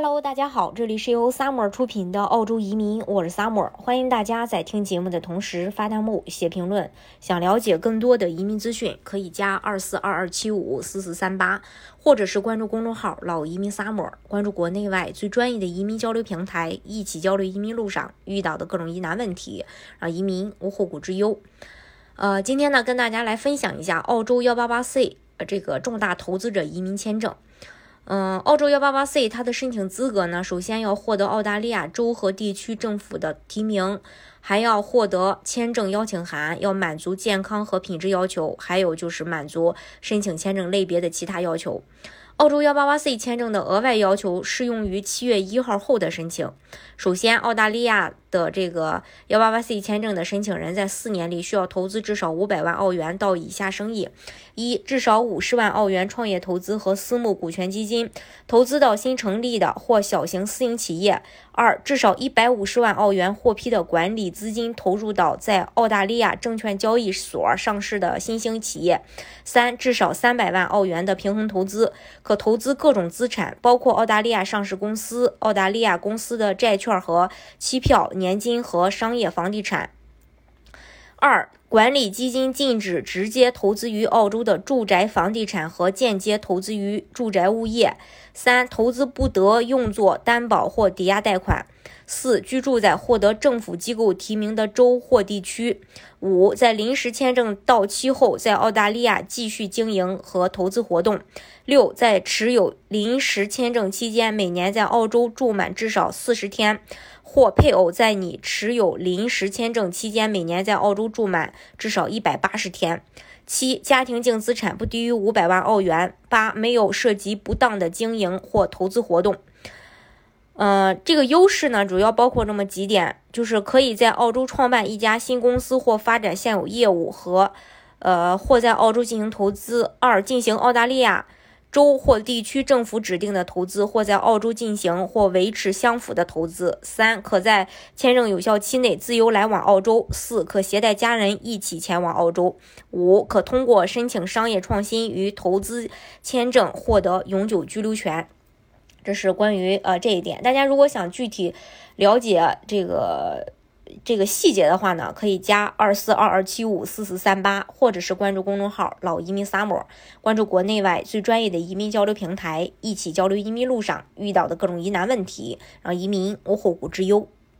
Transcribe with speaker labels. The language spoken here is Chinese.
Speaker 1: Hello，大家好，这里是由 Summer 出品的澳洲移民，我是 Summer，欢迎大家在听节目的同时发弹幕、写评论。想了解更多的移民资讯，可以加二四二二七五四四三八，或者是关注公众号“老移民 Summer”，关注国内外最专业的移民交流平台，一起交流移民路上遇到的各种疑难问题，让移民无后顾之忧。呃，今天呢，跟大家来分享一下澳洲幺八八 C 这个重大投资者移民签证。嗯，澳洲幺八八 C 它的申请资格呢，首先要获得澳大利亚州和地区政府的提名，还要获得签证邀请函，要满足健康和品质要求，还有就是满足申请签证类别的其他要求。澳洲幺八八 C 签证的额外要求适用于七月一号后的申请。首先，澳大利亚的这个幺八八 C 签证的申请人在四年里需要投资至少五百万澳元到以下生意：一、至少五十万澳元创业投资和私募股权基金，投资到新成立的或小型私营企业；二、至少一百五十万澳元获批的管理资金投入到在澳大利亚证券交易所上市的新兴企业；三、至少三百万澳元的平衡投资。可投资各种资产，包括澳大利亚上市公司、澳大利亚公司的债券和期票、年金和商业房地产。二、管理基金禁止直接投资于澳洲的住宅房地产和间接投资于住宅物业。三、投资不得用作担保或抵押贷款。四、居住在获得政府机构提名的州或地区。五、在临时签证到期后，在澳大利亚继续经营和投资活动。六、在持有临时签证期间，每年在澳洲住满至少四十天，或配偶在你持有临时签证期间每年在澳洲住满至少一百八十天。七、家庭净资产不低于五百万澳元。八、没有涉及不当的经营或投资活动。呃，这个优势呢，主要包括这么几点，就是可以在澳洲创办一家新公司或发展现有业务和，呃，或在澳洲进行投资。二、进行澳大利亚州或地区政府指定的投资，或在澳洲进行或维持相符的投资。三、可在签证有效期内自由来往澳洲。四、可携带家人一起前往澳洲。五、可通过申请商业创新与投资签证获得永久居留权。这是关于呃这一点，大家如果想具体了解这个这个细节的话呢，可以加二四二二七五四四三八，或者是关注公众号“老移民 summer”，关注国内外最专业的移民交流平台，一起交流移民路上遇到的各种疑难问题，让移民无后顾之忧。